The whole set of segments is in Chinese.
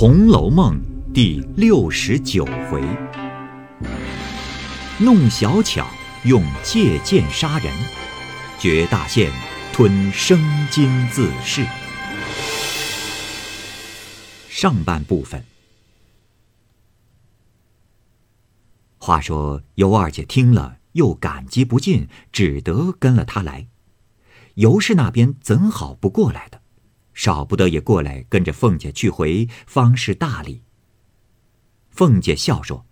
红楼梦》第六十九回：弄小巧用借剑杀人，绝大限吞生金自噬。上半部分。话说尤二姐听了，又感激不尽，只得跟了他来。尤氏那边怎好不过来的？少不得也过来跟着凤姐去回，方氏大礼。凤姐笑说：“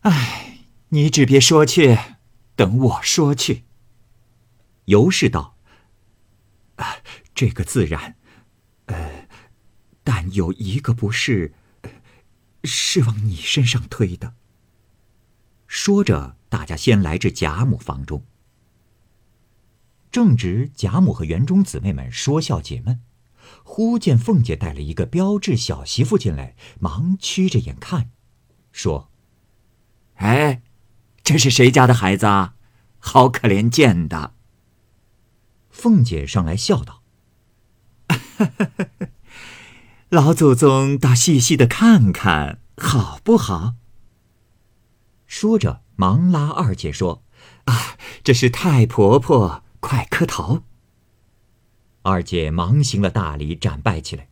哎，你只别说去，等我说去。”尤氏道：“啊，这个自然，呃，但有一个不是，是往你身上推的。”说着，大家先来至贾母房中。正值贾母和园中姊妹们说笑解闷，忽见凤姐带了一个标致小媳妇进来，忙屈着眼看，说：“哎，这是谁家的孩子啊？好可怜见的。”凤姐上来笑道：“老祖宗倒细细的看看，好不好？”说着，忙拉二姐说：“啊，这是太婆婆。”快磕头！二姐忙行了大礼，展拜起来，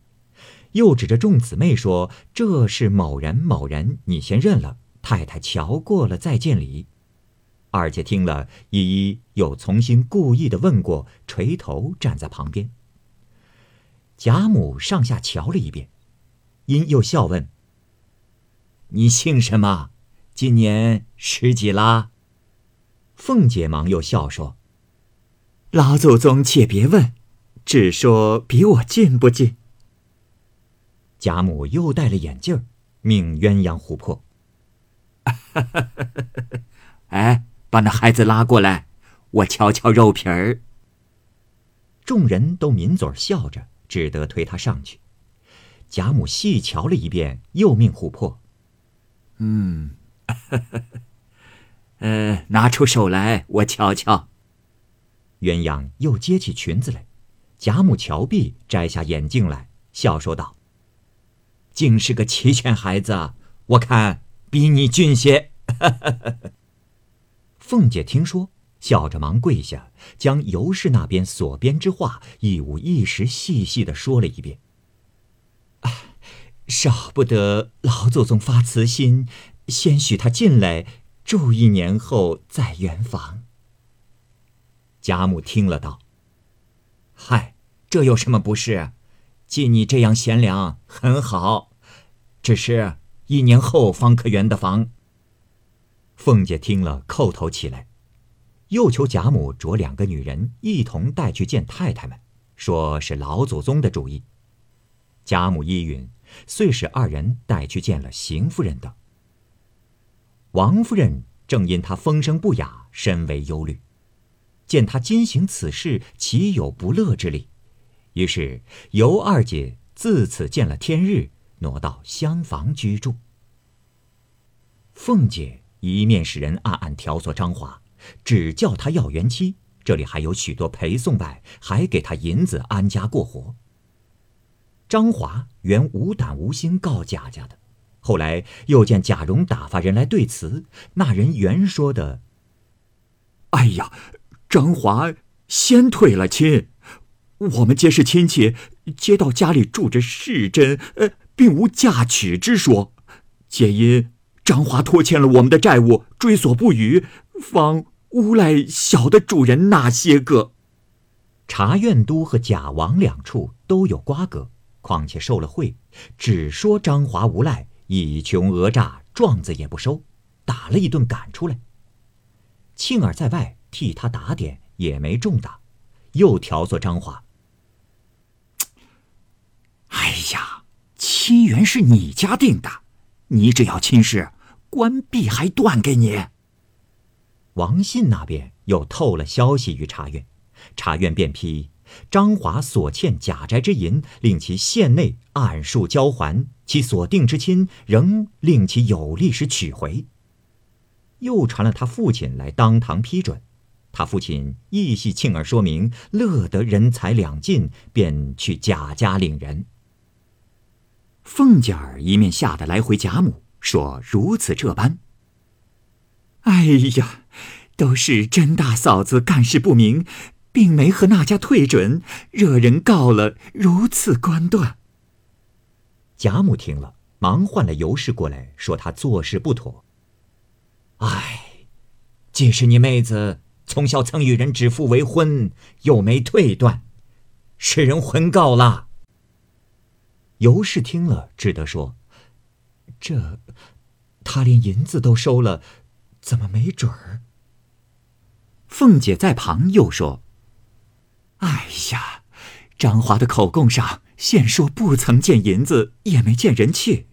又指着众姊妹说：“这是某人某人，你先认了。太太瞧过了再见礼。”二姐听了，一一又重新故意的问过，垂头站在旁边。贾母上下瞧了一遍，因又笑问：“你姓什么？今年十几啦？”凤姐忙又笑说。老祖宗且别问，只说比我近不近。贾母又戴了眼镜命鸳鸯琥珀。哎，把那孩子拉过来，我瞧瞧肉皮儿。众人都抿嘴笑着，只得推他上去。贾母细瞧了一遍，又命琥珀：“嗯，呃，拿出手来，我瞧瞧。”鸳鸯又接起裙子来，贾母瞧毕，摘下眼镜来，笑说道：“竟是个齐全孩子，我看比你俊些。”凤姐听说，笑着忙跪下，将尤氏那边所编之话一五一十细细的说了一遍。少不得老祖宗发慈心，先许他进来住一年后再圆房。贾母听了道：“嗨，这有什么不是？既你这样贤良，很好。只是一年后方可圆的房。”凤姐听了，叩头起来，又求贾母着两个女人一同带去见太太们，说是老祖宗的主意。贾母依允，遂使二人带去见了邢夫人等。王夫人正因她风声不雅，深为忧虑。见他今行此事，岂有不乐之理？于是尤二姐自此见了天日，挪到厢房居住。凤姐一面使人暗暗挑唆张华，只叫他要元妻，这里还有许多陪送外，还给他银子安家过活。张华原无胆无心告贾家的，后来又见贾蓉打发人来对词，那人原说的：“哎呀。”张华先退了亲，我们皆是亲戚，皆到家里住着世真，呃，并无嫁娶之说。皆因张华拖欠了我们的债务，追索不语，方诬赖小的主人那些个。茶院都和贾王两处都有瓜葛，况且受了贿，只说张华无赖，以穷讹诈，状子也不收，打了一顿赶出来。庆儿在外。替他打点也没中打，又调唆张华。哎呀，亲缘是你家定的，你只要亲事，官币还断给你。王信那边又透了消息于茶院，茶院便批张华所欠贾宅之银，令其县内按数交还；其所定之亲，仍令其有利时取回。又传了他父亲来当堂批准。他父亲亦系庆儿说明，乐得人财两尽，便去贾家领人。凤姐儿一面吓得来回贾母，说：“如此这般。”哎呀，都是甄大嫂子干事不明，并没和那家退准，惹人告了，如此官断。贾母听了，忙唤了尤氏过来，说他做事不妥。哎，既是你妹子从小曾与人指腹为婚，又没退断，使人魂告了。尤氏听了，只得说：“这，他连银子都收了，怎么没准儿？”凤姐在旁又说：“哎呀，张华的口供上现说不曾见银子，也没见人去。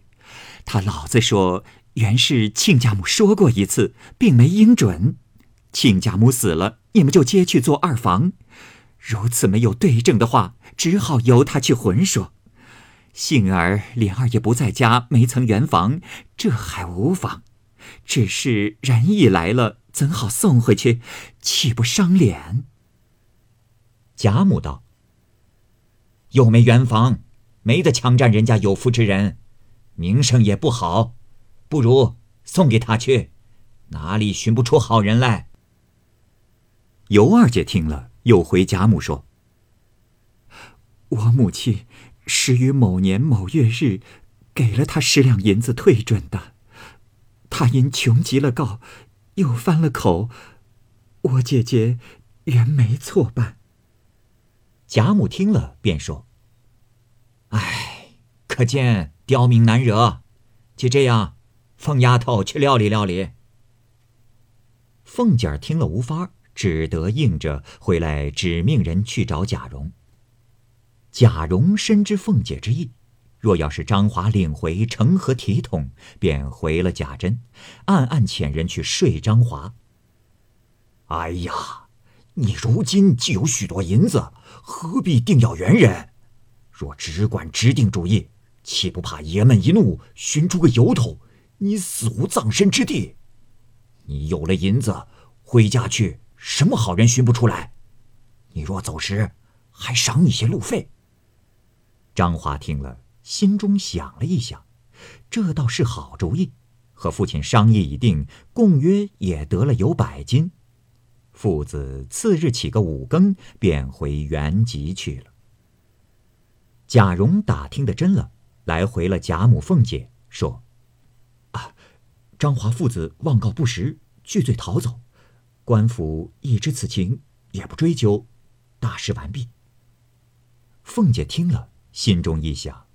他老子说，原是亲家母说过一次，并没应准。亲家母死了，你们就接去做二房。如此没有对证的话，只好由他去混说。”幸而莲儿也不在家，没曾圆房，这还无妨。只是人已来了，怎好送回去？岂不伤脸？贾母道：“又没圆房，没得强占人家有福之人，名声也不好，不如送给他去，哪里寻不出好人来？”尤二姐听了，又回贾母说：“我母亲。”是于某年某月日，给了他十两银子退准的。他因穷极了告，又翻了口。我姐姐原没错办。贾母听了，便说：“唉，可见刁民难惹。就这样，凤丫头去料理料理。”凤姐儿听了无法，只得应着回来，指命人去找贾蓉。贾蓉深知凤姐之意，若要是张华领回成何体统，便回了贾珍，暗暗遣人去睡张华。哎呀，你如今既有许多银子，何必定要原人？若只管直定主意，岂不怕爷们一怒，寻出个由头，你死无葬身之地？你有了银子，回家去，什么好人寻不出来？你若走时，还赏你些路费。张华听了，心中想了一想，这倒是好主意。和父亲商议已定，共约也得了有百金。父子次日起个五更，便回原籍去了。贾蓉打听的真了，来回了贾母、凤姐，说：“啊，张华父子妄告不实，拒罪逃走。官府已知此情，也不追究，大事完毕。”凤姐听了。心中一想：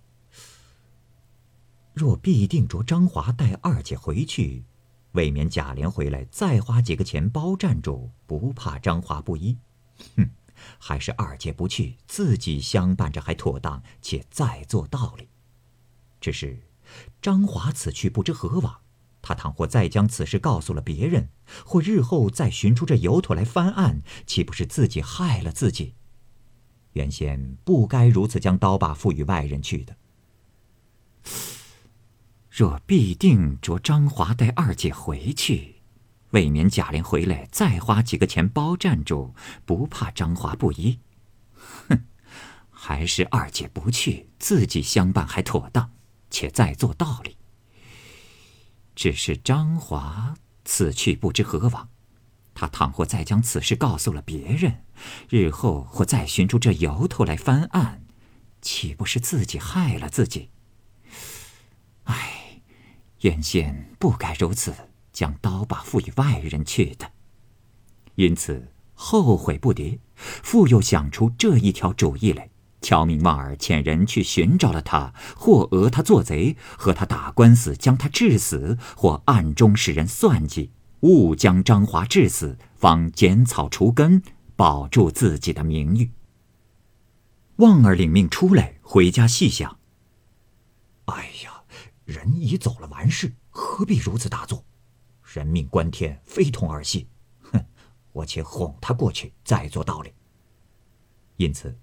若必定着张华带二姐回去，未免贾琏回来再花几个钱包站住，不怕张华不依。哼，还是二姐不去，自己相伴着还妥当，且再做道理。只是张华此去不知何往，他倘或再将此事告诉了别人，或日后再寻出这由头来翻案，岂不是自己害了自己？原先不该如此将刀把赋予外人去的。若必定着张华带二姐回去，未免贾琏回来再花几个钱包站住，不怕张华不依。哼，还是二姐不去，自己相伴还妥当，且再做道理。只是张华此去不知何往。他倘或再将此事告诉了别人，日后或再寻出这由头来翻案，岂不是自己害了自己？唉，原先不该如此将刀把付与外人去的，因此后悔不迭。复又想出这一条主意来，乔明望儿遣人去寻找了他，或讹他做贼，和他打官司将他致死，或暗中使人算计。误将张华致死，方剪草除根，保住自己的名誉。旺儿领命出来，回家细想。哎呀，人已走了，完事，何必如此大作？人命关天，非同儿戏。哼，我且哄他过去，再做道理。因此，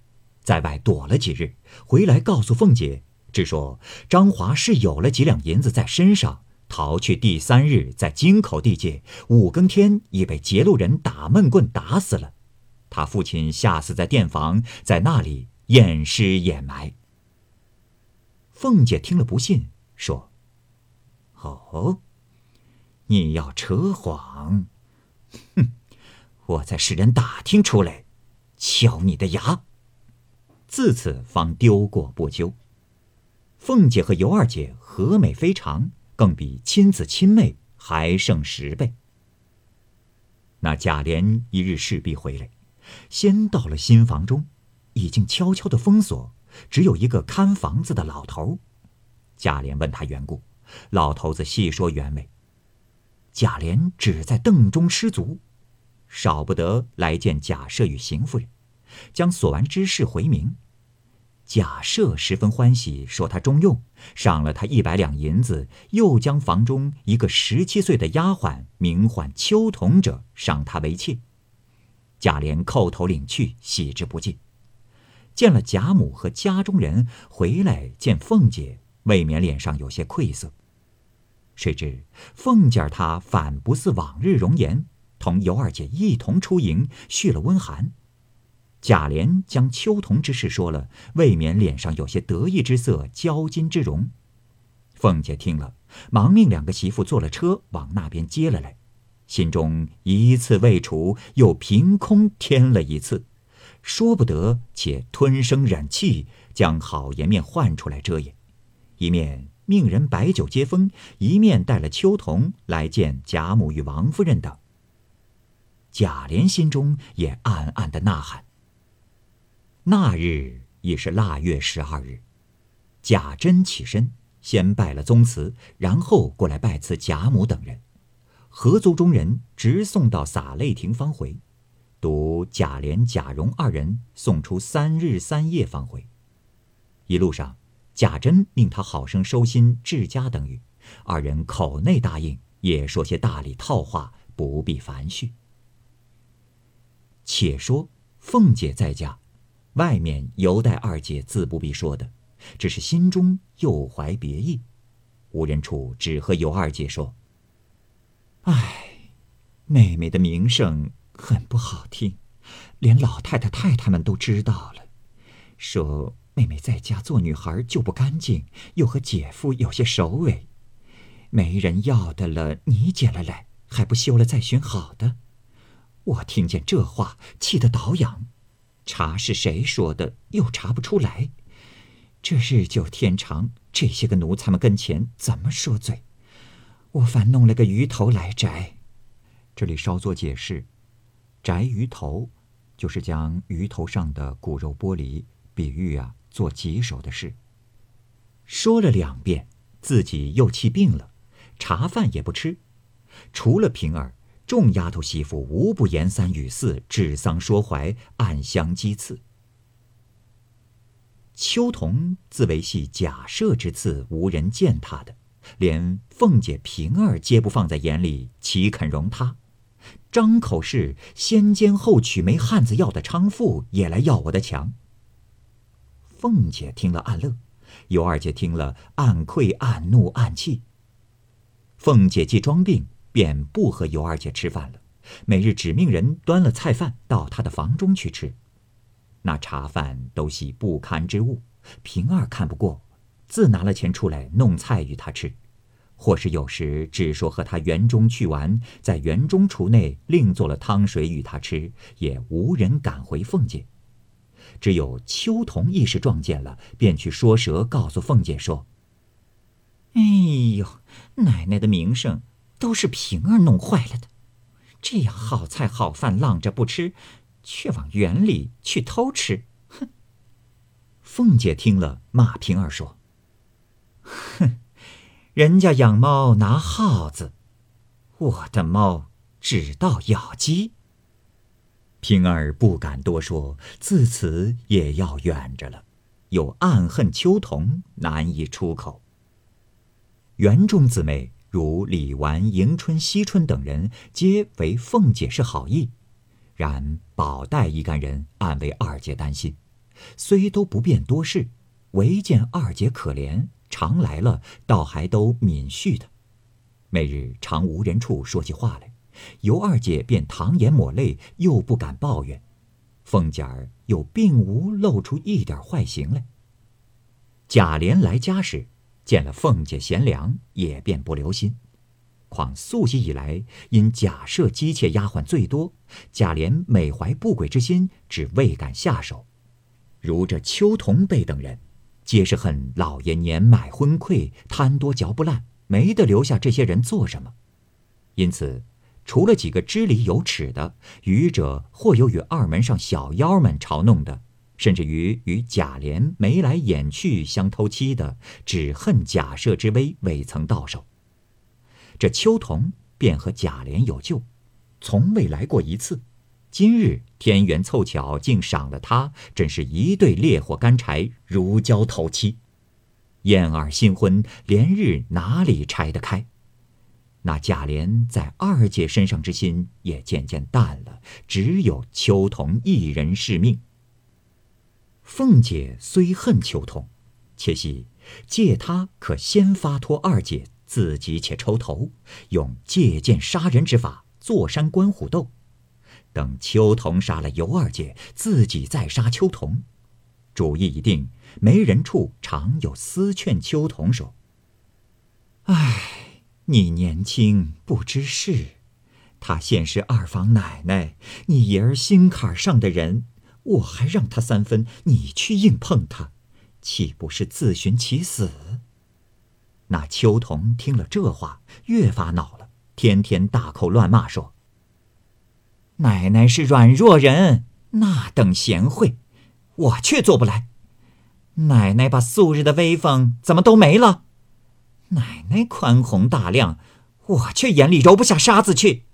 在外躲了几日，回来告诉凤姐，只说张华是有了几两银子在身上。逃去第三日，在京口地界五更天，已被劫路人打闷棍打死了。他父亲吓死在店房，在那里验尸掩埋。凤姐听了不信，说：“哦，你要扯谎？哼！我再使人打听出来，敲你的牙。”自此方丢过不究。凤姐和尤二姐和美非常，更比亲子亲妹还胜十倍。那贾琏一日势必回来，先到了新房中，已经悄悄的封锁，只有一个看房子的老头。贾琏问他缘故，老头子细说原委。贾琏只在凳中失足，少不得来见贾赦与邢夫人，将所完之事回明。贾赦十分欢喜，说他中用，赏了他一百两银子，又将房中一个十七岁的丫鬟，名唤秋桐者，赏他为妾。贾琏叩头领去，喜之不尽。见了贾母和家中人回来见凤姐，未免脸上有些愧色。谁知凤姐儿她反不似往日容颜，同尤二姐一同出营，续了温寒。贾琏将秋桐之事说了，未免脸上有些得意之色，骄矜之容。凤姐听了，忙命两个媳妇坐了车往那边接了来，心中一次未除，又凭空添了一次，说不得，且吞声忍气，将好颜面换出来遮掩，一面命人摆酒接风，一面带了秋桐来见贾母与王夫人等。贾琏心中也暗暗的呐喊。那日已是腊月十二日，贾珍起身，先拜了宗祠，然后过来拜辞贾母等人。合族中人直送到洒泪亭方回，独贾琏、贾蓉二人送出三日三夜方回。一路上，贾珍命他好生收心治家等语，二人口内答应，也说些大礼套话，不必繁叙。且说凤姐在家。外面犹待二姐自不必说的，只是心中又怀别意。无人处只和尤二姐说：“唉，妹妹的名声很不好听，连老太太太太们都知道了，说妹妹在家做女孩就不干净，又和姐夫有些首尾，没人要的了，你捡了来，还不休了再寻好的。我听见这话，气得倒仰。”查是谁说的，又查不出来。这日久天长，这些个奴才们跟前怎么说嘴？我反弄了个鱼头来摘。这里稍作解释：摘鱼头，就是将鱼头上的骨肉剥离，比喻啊做棘手的事。说了两遍，自己又气病了，茶饭也不吃，除了平儿。众丫头媳妇无不言三语四，指桑说槐，暗相讥刺。秋桐自为系假设之次，无人见他的，连凤姐、平儿皆不放在眼里，岂肯容他？张口是先奸后娶没汉子要的娼妇，也来要我的强。凤姐听了暗乐，尤二姐听了暗愧、暗怒、暗气。凤姐既装病。便不和尤二姐吃饭了，每日只命人端了菜饭到她的房中去吃。那茶饭都系不堪之物，平儿看不过，自拿了钱出来弄菜与她吃，或是有时只说和她园中去玩，在园中厨内另做了汤水与她吃，也无人敢回凤姐。只有秋桐一时撞见了，便去说蛇告诉凤姐说：“哎呦，奶奶的名声！”都是平儿弄坏了的，这样好菜好饭浪着不吃，却往园里去偷吃，哼！凤姐听了，骂平儿说：“哼，人家养猫拿耗子，我的猫只道咬鸡。”平儿不敢多说，自此也要远着了，又暗恨秋桐，难以出口。园中姊妹。如李纨、迎春、惜春等人，皆为凤姐是好意，然宝黛一干人暗为二姐担心，虽都不便多事，唯见二姐可怜，常来了，倒还都敏恤的。每日常无人处说起话来，尤二姐便淌眼抹泪，又不敢抱怨，凤姐儿又并无露出一点坏行来。贾琏来家时，见了凤姐贤良，也便不留心。况素习以来，因贾设姬妾丫鬟最多，贾琏每怀不轨之心，只未敢下手。如这秋桐辈等人，皆是恨老爷年迈昏聩，贪多嚼不烂，没得留下这些人做什么。因此，除了几个知礼有耻的，余者或有与二门上小妖们嘲弄的。甚至于与贾琏眉来眼去相偷妻的，只恨贾赦之威未曾到手。这秋桐便和贾琏有旧，从未来过一次。今日天缘凑巧，竟赏了他，真是一对烈火干柴，如胶头漆。燕儿新婚，连日哪里拆得开？那贾琏在二姐身上之心也渐渐淡了，只有秋桐一人是命。凤姐虽恨秋桐，且喜借他可先发脱二姐，自己且抽头，用借剑杀人之法，坐山观虎斗。等秋桐杀了尤二姐，自己再杀秋桐。主意已定，没人处常有私劝秋桐说：“唉，你年轻不知事，他现是二房奶奶，你爷儿心坎上的人。”我还让他三分，你去硬碰他，岂不是自寻其死？那秋桐听了这话，越发恼了，天天大口乱骂说：“奶奶是软弱人，那等贤惠，我却做不来。奶奶把素日的威风怎么都没了？奶奶宽宏大量，我却眼里揉不下沙子去。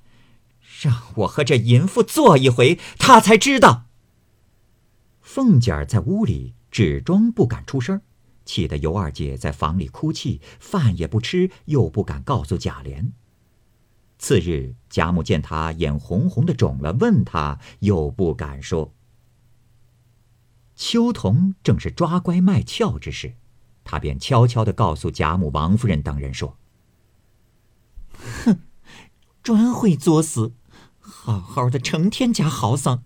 让我和这淫妇做一回，他才知道。”凤姐儿在屋里只装不敢出声，气得尤二姐在房里哭泣，饭也不吃，又不敢告诉贾琏。次日，贾母见她眼红红的肿了，问她又不敢说。秋桐正是抓乖卖俏之时，他便悄悄的告诉贾母、王夫人等人说：“哼，专会作死，好好的成天假豪丧。”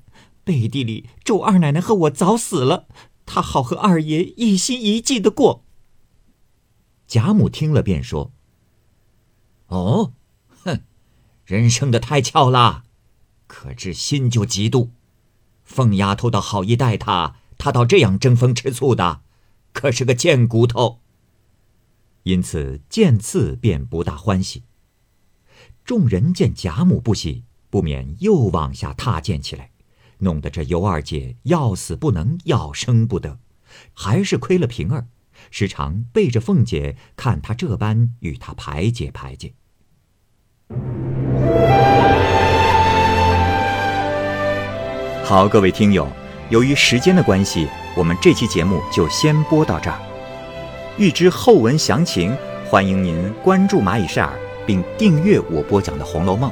背地里咒二奶奶和我早死了，她好和二爷一心一计的过。贾母听了便说：“哦，哼，人生的太巧了，可知心就嫉妒。凤丫头的好意待她，她倒这样争风吃醋的，可是个贱骨头。因此见次便不大欢喜。众人见贾母不喜，不免又往下踏践起来。”弄得这尤二姐要死不能，要生不得，还是亏了平儿，时常背着凤姐看她这般与她排解排解。好，各位听友，由于时间的关系，我们这期节目就先播到这儿。欲知后文详情，欢迎您关注蚂蚁晒尔，并订阅我播讲的《红楼梦》。